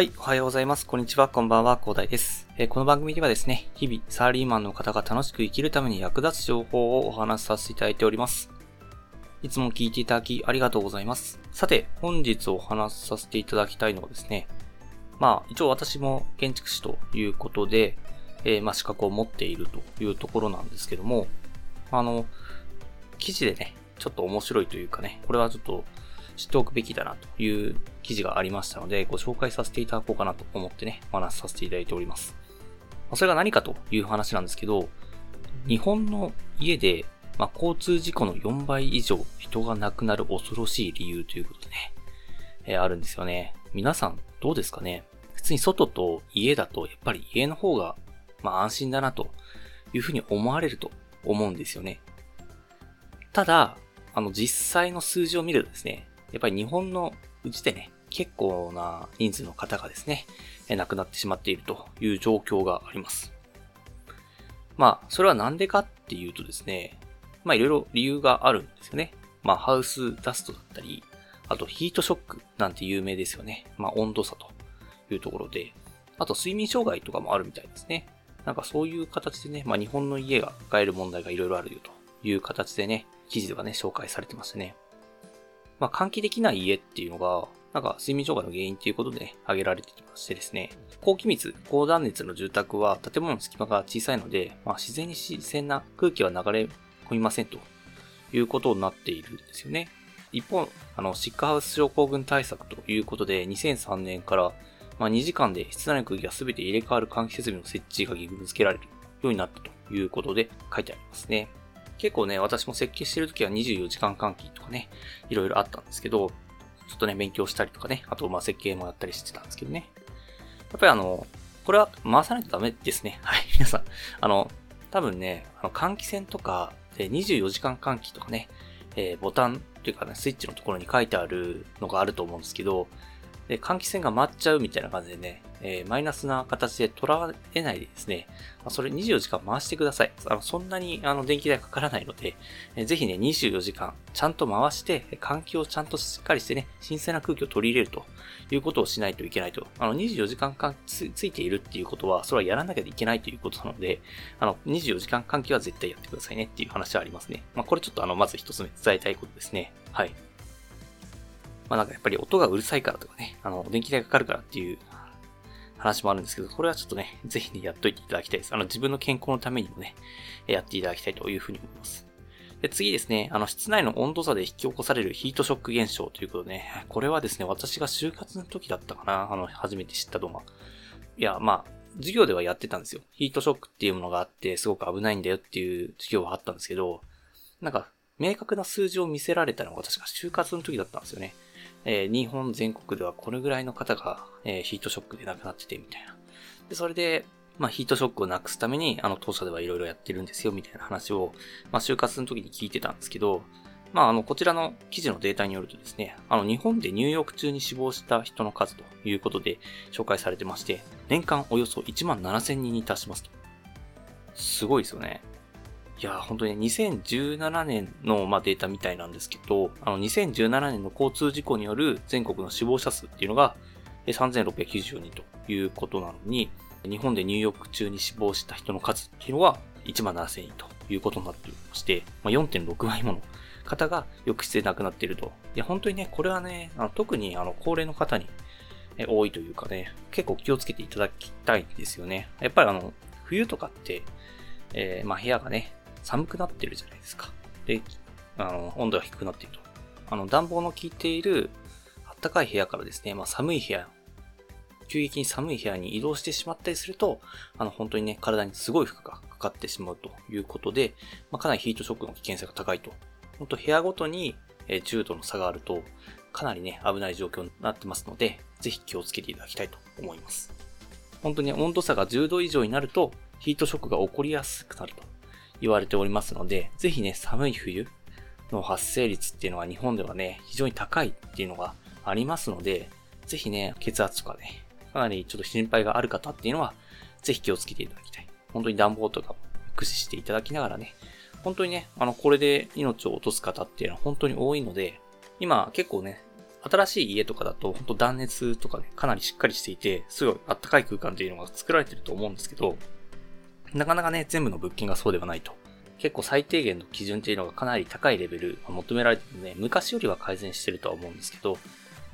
はい、おはようございます。こんにちは、こんばんは、広大です。えー、この番組ではですね、日々、サラリーマンの方が楽しく生きるために役立つ情報をお話しさせていただいております。いつも聞いていただきありがとうございます。さて、本日お話しさせていただきたいのはですね、まあ、一応私も建築士ということで、えー、まあ、資格を持っているというところなんですけども、あの、記事でね、ちょっと面白いというかね、これはちょっと知っておくべきだなという記事がありましたので、ご紹介させていただこうかなと思ってね、お話しさせていただいております。それが何かという話なんですけど、日本の家で、まあ、交通事故の4倍以上人が亡くなる恐ろしい理由ということでね、えー、あるんですよね。皆さんどうですかね？普通に外と家だと、やっぱり家の方が、まあ安心だなというふうに思われると思うんですよね。ただ、あの実際の数字を見るとですね、やっぱり日本のうちでね、結構な人数の方がですね、亡くなってしまっているという状況があります。まあ、それはなんでかっていうとですね、まあいろいろ理由があるんですよね。まあハウスダストだったり、あとヒートショックなんて有名ですよね。まあ温度差というところで、あと睡眠障害とかもあるみたいですね。なんかそういう形でね、まあ日本の家が抱える問題がいろいろあるよという形でね、記事ではね、紹介されてましたね。まあ、換気できない家っていうのが、なんか睡眠障害の原因っていうことでね、挙げられてきましてですね、高気密、高断熱の住宅は建物の隙間が小さいので、まあ、自然に自然な空気は流れ込みませんということになっているんですよね。一方、あの、シックハウス症候群対策ということで、2003年から、まあ、2時間で室内の空気が全て入れ替わる換気設備の設置が義務付けられるようになったということで書いてありますね。結構ね、私も設計してるときは24時間換気とかね、いろいろあったんですけど、ちょっとね、勉強したりとかね、あと、ま、設計もやったりしてたんですけどね。やっぱりあの、これは回さないとダメですね。はい、皆さん。あの、多分ね、あの換気扇とか24時間換気とかね、えー、ボタンっていうかね、スイッチのところに書いてあるのがあると思うんですけど、で、換気扇が回っちゃうみたいな感じでね、えー、マイナスな形で捉えないでですね、それ24時間回してください。あのそんなにあの電気代かからないので、えー、ぜひね、24時間ちゃんと回して、換気をちゃんとしっかりしてね、新鮮な空気を取り入れるということをしないといけないと。あの、24時間間つついているっていうことは、それはやらなきゃいけないということなので、あの、24時間換気は絶対やってくださいねっていう話はありますね。まあ、これちょっとあの、まず一つ目伝えたいことですね。はい。まあなんかやっぱり音がうるさいからとかね、あの、電気代かかるからっていう話もあるんですけど、これはちょっとね、ぜひね、やっといていただきたいです。あの、自分の健康のためにもね、やっていただきたいというふうに思います。で、次ですね、あの、室内の温度差で引き起こされるヒートショック現象ということでね、これはですね、私が就活の時だったかな、あの、初めて知った動画。いや、まあ、授業ではやってたんですよ。ヒートショックっていうものがあって、すごく危ないんだよっていう授業はあったんですけど、なんか、明確な数字を見せられたのが確か就活の時だったんですよね。えー、日本全国ではこれぐらいの方が、えー、ヒートショックで亡くなっててみたいな。で、それで、まあ、ヒートショックをなくすために、あの、当社ではいろいろやってるんですよ、みたいな話を、まあ、就活の時に聞いてたんですけど、まあ、あの、こちらの記事のデータによるとですね、あの、日本で入浴中に死亡した人の数ということで紹介されてまして、年間およそ1万7000人に達しますと。すごいですよね。いや、本当に2017年の、まあ、データみたいなんですけど、あの、2017年の交通事故による全国の死亡者数っていうのが、3690人ということなのに、日本で入浴中に死亡した人の数っていうのは1万7000人ということになっていまして、まあ、4.6倍もの方が浴室で亡くなっていると。いや、本当にね、これはね、あの特にあの高齢の方に多いというかね、結構気をつけていただきたいんですよね。やっぱりあの、冬とかって、えー、まあ部屋がね、寒くなってるじゃないですか。で、あの、温度が低くなっていると。あの、暖房の効いている暖かい部屋からですね、まあ寒い部屋、急激に寒い部屋に移動してしまったりすると、あの、本当にね、体にすごい負荷がかかってしまうということで、まあ、かなりヒートショックの危険性が高いと。本当部屋ごとに10度の差があると、かなりね、危ない状況になってますので、ぜひ気をつけていただきたいと思います。本当に温度差が10度以上になると、ヒートショックが起こりやすくなると言われておりますので、ぜひね、寒い冬の発生率っていうのは日本ではね、非常に高いっていうのがありますので、ぜひね、血圧とかね、かなりちょっと心配がある方っていうのは、ぜひ気をつけていただきたい。本当に暖房とかも駆使していただきながらね、本当にね、あの、これで命を落とす方っていうのは本当に多いので、今結構ね、新しい家とかだと、本当断熱とかね、かなりしっかりしていて、すごい暖かい空間っていうのが作られてると思うんですけど、なかなかね、全部の物件がそうではないと。結構最低限の基準っていうのがかなり高いレベル求められてるね、昔よりは改善してるとは思うんですけど、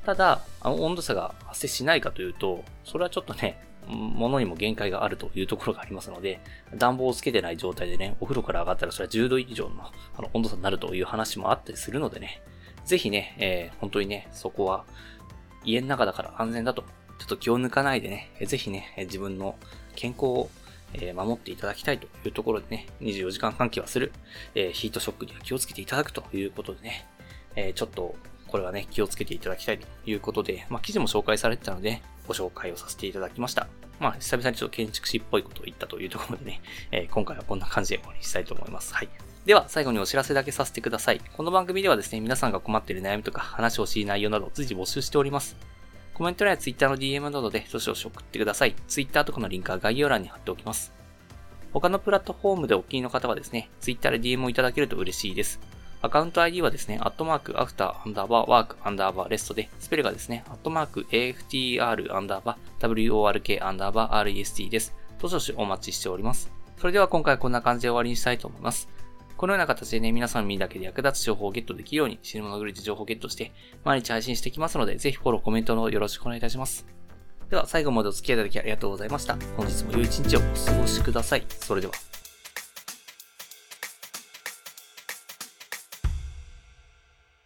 ただ、あの温度差が発生しないかというと、それはちょっとね、ものにも限界があるというところがありますので、暖房をつけてない状態でね、お風呂から上がったらそれは10度以上のあの温度差になるという話もあったりするのでね、ぜひね、えー、本当にね、そこは家の中だから安全だと、ちょっと気を抜かないでね、ぜひね、自分の健康をえ守っていただきたいというところでね、24時間換気はする、えヒートショックには気をつけていただくということでね、えちょっとこれはね、気をつけていただきたいということで、まあ、記事も紹介されてたので、ご紹介をさせていただきました。まあ、久々にちょっと建築士っぽいことを言ったというところでね、えー、今回はこんな感じで終わりにしたいと思います。はい。では、最後にお知らせだけさせてください。この番組ではですね、皆さんが困っている悩みとか話をしい内容など随時募集しております。コメント欄や Twitter の DM などでどしどし送ってください。Twitter とかのリンクは概要欄に貼っておきます。他のプラットフォームでお気に入りの方はですね、Twitter で DM をいただけると嬉しいです。アカウント ID はですね、アットマーク、アフター、アンダーバー、ワーク、アンダーバー、レストで、スペルがですね、アットマーク、AFTR、アンダーバー、WORK、アンダーバー、REST です。どしどしお待ちしております。それでは今回はこんな感じで終わりにしたいと思います。このような形でね、皆さん見るだけで役立つ情報をゲットできるように、死ぬものグリッジ情報をゲットして、毎日配信していきますので、ぜひフォロー、コメントのよろしくお願いいたします。では、最後までお付き合いいただきありがとうございました。本日も良い一日をお過ごしください。それでは。